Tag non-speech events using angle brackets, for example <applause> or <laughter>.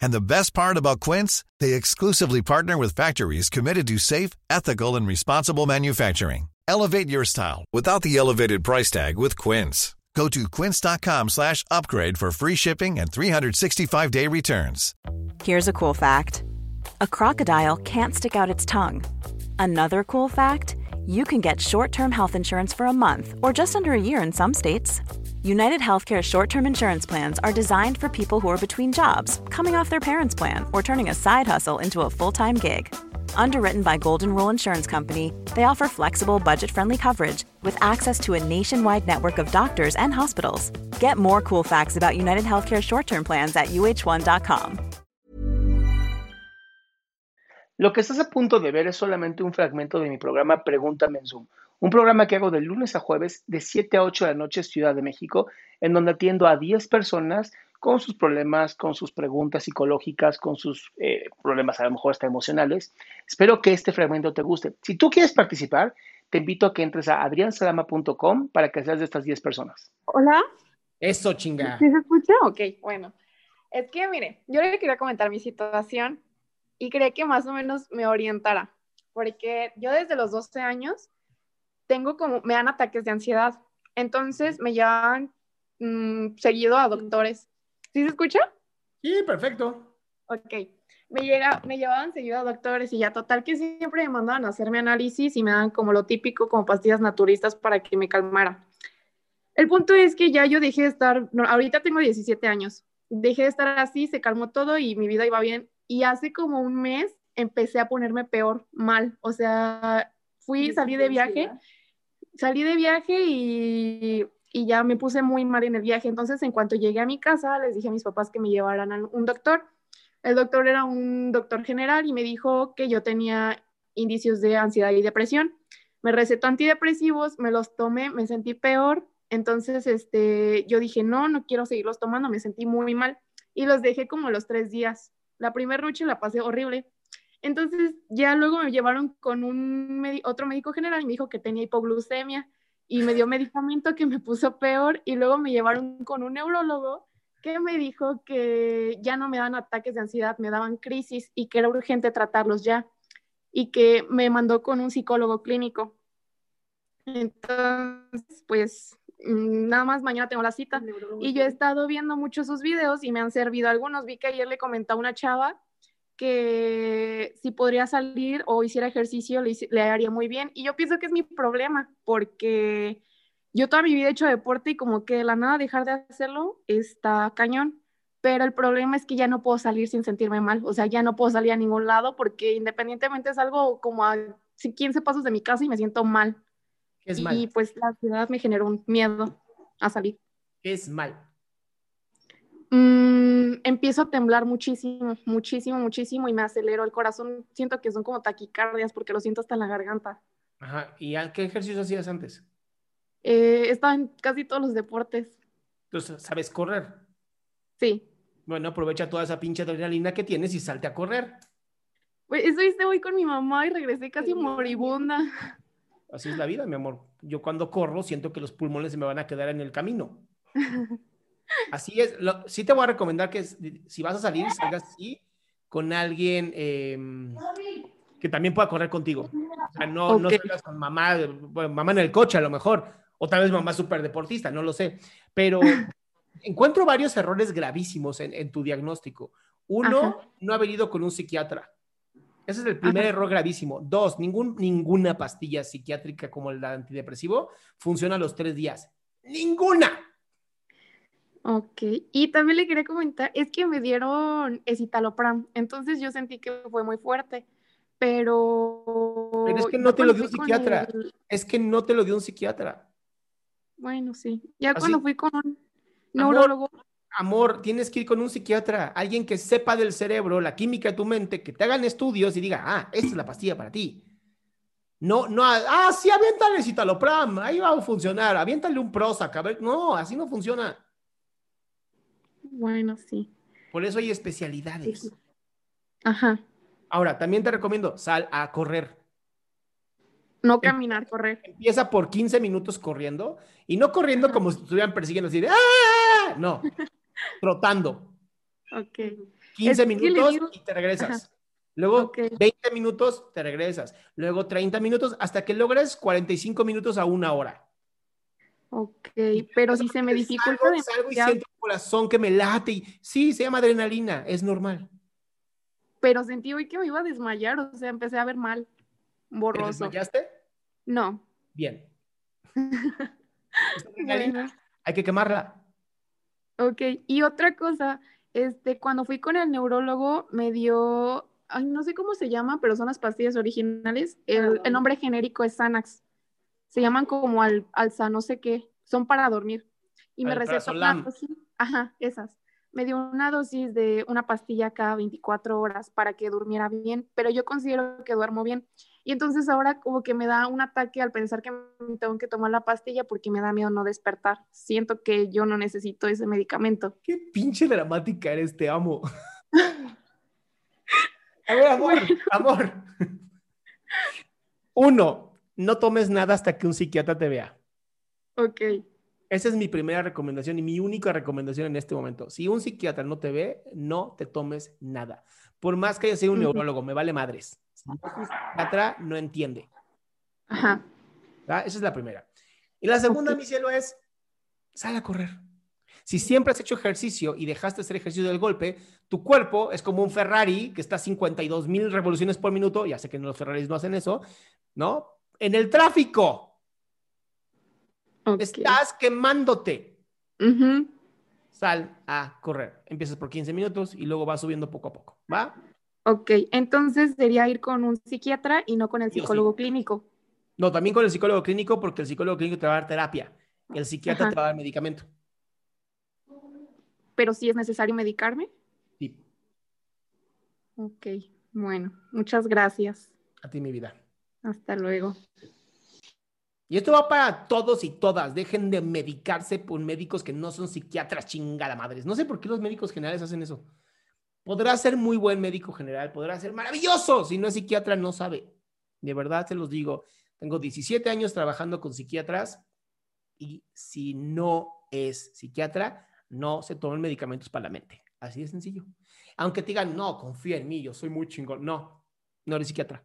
And the best part about Quince, they exclusively partner with factories committed to safe, ethical, and responsible manufacturing. Elevate your style without the elevated price tag with Quince. Go to quince.com slash upgrade for free shipping and 365-day returns. Here's a cool fact. A crocodile can't stick out its tongue. Another cool fact, you can get short-term health insurance for a month or just under a year in some states. United Healthcare short term insurance plans are designed for people who are between jobs, coming off their parents' plan, or turning a side hustle into a full time gig. Underwritten by Golden Rule Insurance Company, they offer flexible, budget friendly coverage with access to a nationwide network of doctors and hospitals. Get more cool facts about United Healthcare short term plans at uh1.com. Lo que estás a punto de ver es solamente un fragmento de mi programa Pregúntame en Zoom Un programa que hago de lunes a jueves de 7 a 8 de la noche Ciudad de México, en donde atiendo a 10 personas con sus problemas, con sus preguntas psicológicas, con sus eh, problemas a lo mejor hasta emocionales. Espero que este fragmento te guste. Si tú quieres participar, te invito a que entres a adriansalama.com para que seas de estas 10 personas. Hola. Eso, chinga. ¿Sí se escucha? Ok, bueno. Es que, mire, yo le quería comentar mi situación y quería que más o menos me orientara, porque yo desde los 12 años tengo como, me dan ataques de ansiedad. Entonces me llevan mm, seguido a doctores. ¿Sí se escucha? Sí, perfecto. Ok. Me, llega, me llevaban seguido a doctores y ya total que siempre me mandaban a hacerme análisis y me dan como lo típico, como pastillas naturistas para que me calmara. El punto es que ya yo dejé de estar, ahorita tengo 17 años, dejé de estar así, se calmó todo y mi vida iba bien. Y hace como un mes empecé a ponerme peor, mal. O sea, fui, salí de viaje salí de viaje y, ya me puse muy mal en el viaje. Entonces, en cuanto llegué a mi casa, les dije a mis papás que me llevaran a un doctor. El doctor era un doctor general y me dijo que yo tenía indicios de ansiedad y depresión. Me recetó antidepresivos, me los tomé, me sentí peor. Entonces, este, yo dije, no, no quiero seguirlos tomando, me sentí muy mal. Y los dejé como los tres días. La primera noche la pasé horrible. Entonces ya luego me llevaron con un otro médico general y me dijo que tenía hipoglucemia y me dio <laughs> medicamento que me puso peor y luego me llevaron con un neurólogo que me dijo que ya no me dan ataques de ansiedad, me daban crisis y que era urgente tratarlos ya y que me mandó con un psicólogo clínico. Entonces, pues mm, nada más mañana tengo la cita y yo he estado viendo muchos sus videos y me han servido algunos. Vi que ayer le comentó a una chava que si podría salir o hiciera ejercicio le, haría muy bien. Y yo pienso que es mi problema, porque yo toda mi vida he hecho deporte y como que de la nada dejar de hacerlo está cañón. Pero el problema es que ya no puedo salir sin sentirme mal. O sea, ya no puedo salir a ningún lado porque independientemente es algo como a 15 pasos de mi casa y me siento mal. Es y, mal? y pues la ciudad me generó un miedo a salir. es mal? Mm, empiezo a temblar muchísimo, muchísimo, muchísimo y me acelero el corazón. Siento que son como taquicardias porque lo siento hasta en la garganta. Ajá. ¿Y qué ejercicio hacías antes? Eh, estaba en casi todos los deportes. Entonces, ¿sabes correr? Sí. Bueno, aprovecha toda esa pinche adrenalina que tienes y salte a correr. Pues eso hice hoy con mi mamá y regresé casi moribunda. Así es la vida, mi amor. Yo cuando corro siento que los pulmones se me van a quedar en el camino. <laughs> Así es. sí te voy a recomendar que si vas a salir, salgas así con alguien em, que también pueda correr contigo. O sea, no, no salgas con mamá, mamá en el coche a lo mejor, o tal vez mamá súper deportista, no lo sé. Pero <laughs> encuentro varios errores gravísimos en, tu diagnóstico. Uno, no haber ido con un psiquiatra. Ese es el primer error gravísimo. Dos, ningún, ninguna pastilla psiquiátrica como el antidepresivo funciona a los tres días. ¡Ninguna! Ok, y también le quería comentar, es que me dieron escitalopram, entonces yo sentí que fue muy fuerte, pero... Pero es que no te lo dio un psiquiatra, es que no te lo dio un psiquiatra. Bueno, sí, ya cuando fui con un neurólogo... Amor, tienes que ir con un psiquiatra, alguien que sepa del cerebro, la química de tu mente, que te hagan estudios y diga, ah, esta es la pastilla para ti. No, no, ah, sí, aviéntale citalopram, ahí va a funcionar, aviéntale un Prozac, a ver, no, así no funciona. Bueno, sí. Por eso hay especialidades. Ajá. Ahora, también te recomiendo, sal a correr. No caminar, correr. Empieza por 15 minutos corriendo y no corriendo como si estuvieran persiguiendo así de ¡Ah! No, <laughs> trotando. Ok. 15 Es que le minutos digo- y te regresas. Ajá. Luego Ok. 20 minutos, te regresas. Luego 30 minutos hasta que logres 45 minutos a una hora. Ok, pero si se me dificulta Salgo, salgo y siento el corazón que me late y sí, se llama adrenalina, es normal. pero sentí hoy que me iba a desmayar, o sea, empecé a ver mal, ¿Te borroso. desmayaste? No. Bien. <laughs> Adrenalina Bueno, Hay que quemarla. ok. Y otra cosa, este, cuando fui con el neurólogo me dio, ay, no sé cómo se llama, pero son las pastillas originales. El, el nombre genérico es Xanax. Se llaman como al, alza, no sé qué. Son para dormir. Y me recetó una dosis, ajá, esas. Me dio una dosis de una pastilla cada 24 horas para que durmiera bien, pero yo considero que duermo bien. Y entonces ahora como que me da un ataque al pensar que tengo que tomar la pastilla porque me da miedo no despertar. Siento que yo no necesito ese medicamento. Qué pinche dramática eres, te amo. <laughs> A ver, amor, amor. Uno, no tomes nada hasta que un psiquiatra te vea. Ok, Esa es mi primera recomendación y mi única recomendación en este momento. Si un psiquiatra no te ve, no te tomes nada. Por más que haya sido un neurólogo, me vale madres. Si no es un psiquiatra, no entiende. ajá. Esa es la primera. Y la segunda, mi cielo, es sal a correr. Si siempre has hecho ejercicio y dejaste de hacer ejercicio del golpe, tu cuerpo es como un Ferrari que está a 52 mil revoluciones por minuto. Ya sé que los Ferraris no hacen eso, ¿no? En el tráfico. Estás quemándote. Sal a correr. Empiezas por 15 minutos y luego vas subiendo poco a poco. ¿Va? Ok, entonces sería ir con un psiquiatra y no con el Sí sí. psicólogo clínico. No, también con el psicólogo clínico, porque el psicólogo clínico te va a dar terapia. El psiquiatra Ajá. te va a dar medicamento. Pero si es necesario medicarme. Sí, Ok, bueno, muchas gracias. a ti, mi vida. Hasta luego. Y esto va para todos y todas. Dejen de medicarse por médicos que no son psiquiatras chingada madres. No sé por qué los médicos generales hacen eso. Podrá ser muy buen médico general, podrá ser maravilloso. Si no es psiquiatra, no sabe. De verdad se los digo. Tengo 17 años trabajando con psiquiatras y si no es psiquiatra, no se tomen medicamentos para la mente. Así de sencillo. Aunque te digan, no, confía en mí, yo soy muy chingón. No, no eres psiquiatra.